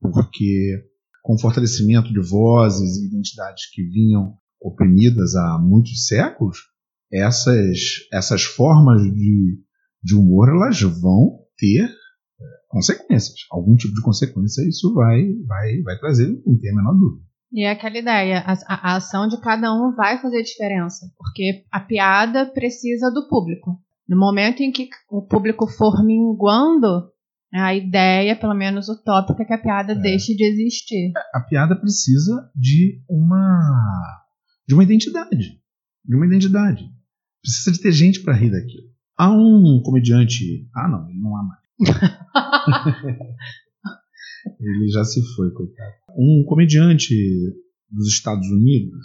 Porque com o fortalecimento de vozes e identidades que vinham oprimidas há muitos séculos, essas, essas formas de, de humor elas vão ter consequências. Algum tipo de consequência isso vai, vai, vai trazer, não tem a menor dúvida. E é aquela ideia, a, a- ação de cada um vai fazer diferença, porque a piada precisa do público. No momento em que o público for minguando, a ideia, pelo menos utópica, é que a piada deixe de existir. A piada precisa de uma de uma identidade, de uma identidade. Precisa de ter gente para rir daquilo. Há um comediante, ah não, ele não há mais. *laughs* ele já se foi, coitado. Um comediante dos Estados Unidos,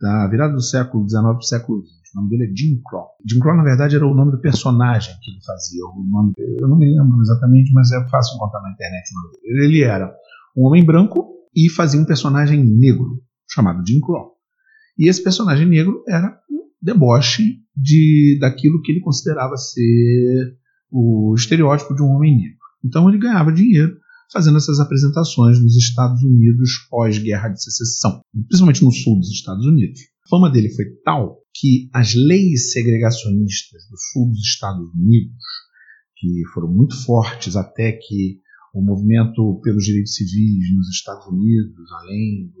da virada do século XIX para o século XX. O nome dele é Jim Crow. Jim Crow, na verdade, era o nome do personagem que ele fazia. O nome, eu não me lembro exatamente, mas é fácil encontrar na internet o nome dele. Ele era um homem branco e fazia um personagem negro, chamado Jim Crow. E esse personagem negro era um deboche de, daquilo que ele considerava ser o estereótipo de um homem negro. Então ele ganhava dinheiro fazendo essas apresentações nos Estados Unidos pós-guerra de secessão, principalmente no sul dos Estados Unidos. A fama dele foi tal que as leis segregacionistas do sul dos Estados Unidos, que foram muito fortes até que o movimento pelos direitos civis nos Estados Unidos, além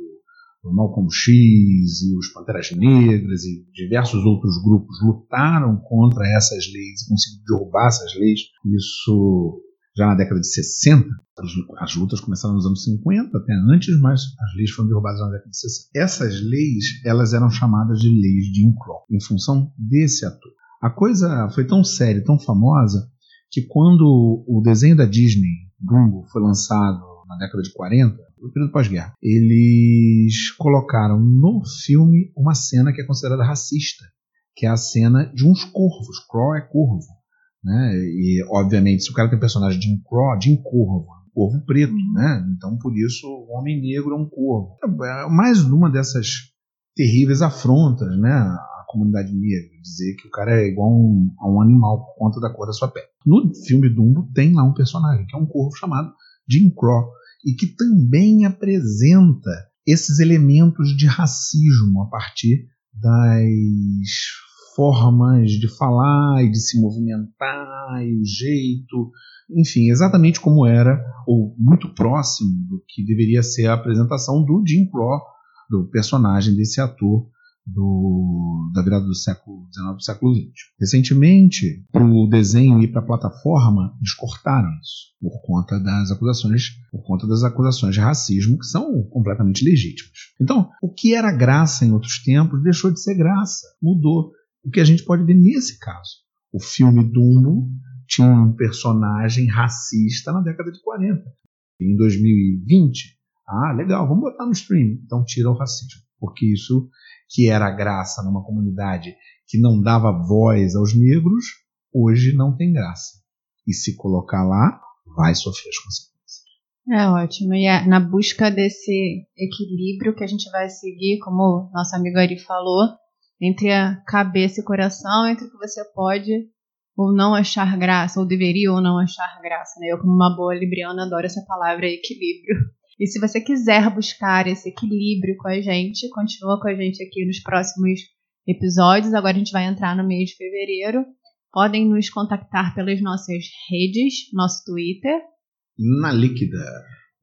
do Malcolm X e os Panteras Negras e diversos outros grupos lutaram contra essas leis e conseguiram derrubar essas leis. Isso já na década de 60, as, as lutas começaram nos anos 50, até antes, mas as leis foram derrubadas na década de 60. Essas leis, elas eram chamadas de leis de Crow, em função desse ator. A coisa foi tão séria, tão famosa, que quando o desenho da Disney, Dumbo, foi lançado na década de 40, no período pós-guerra, eles colocaram no filme uma cena que é considerada racista, que é a cena de uns corvos. Crow é corvo. Né? E, obviamente, se o cara tem o personagem de Jim Crow, Jim Corvo, um corvo preto, né? Então, por isso, o homem negro é um corvo. É mais uma dessas terríveis afrontas, né? À comunidade negra, dizer que o cara é igual a um, a um animal por conta da cor da sua pele. No filme Dumbo tem lá um personagem que é um corvo chamado Jim Crow e que também apresenta esses elementos de racismo a partir das formas de falar e de se movimentar e o jeito, enfim, exatamente como era ou muito próximo do que deveria ser a apresentação do Jim Crow, do personagem desse ator do, da virada do século XIX para o século XX. Recentemente, para o desenho ir para a plataforma, eles cortaram isso por conta das acusações, por conta das acusações de racismo que são completamente legítimas. Então, o que era graça em outros tempos deixou de ser graça, mudou. O que a gente pode ver nesse caso, o filme Dumbo tinha um personagem racista na década de 40. Em 2020, ah, legal, vamos botar no streaming. Então tira o racismo, porque isso que era graça numa comunidade que não dava voz aos negros, hoje não tem graça. E se colocar lá, vai sofrer as consequências. É ótimo. E é na busca desse equilíbrio que a gente vai seguir, como nosso amigo Ari falou, entre a cabeça e coração, entre o que você pode ou não achar graça, ou deveria ou não achar graça. Né? Eu, como uma boa libriana, adoro essa palavra equilíbrio. E se você quiser buscar esse equilíbrio com a gente, continua com a gente aqui nos próximos episódios. Agora a gente vai entrar no mês de fevereiro. Podem nos contactar pelas nossas redes, nosso Twitter, Na líquida.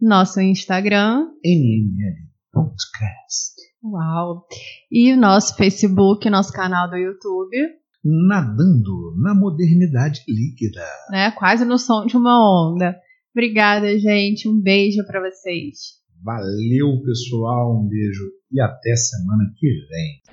nosso Instagram, NML Podcast. uau, e o nosso Facebook, nosso canal do YouTube, Nadando na modernidade líquida. né? Quase no som de uma onda. Obrigada, gente. Um beijo para vocês. Valeu, pessoal. Um beijo e até semana que vem.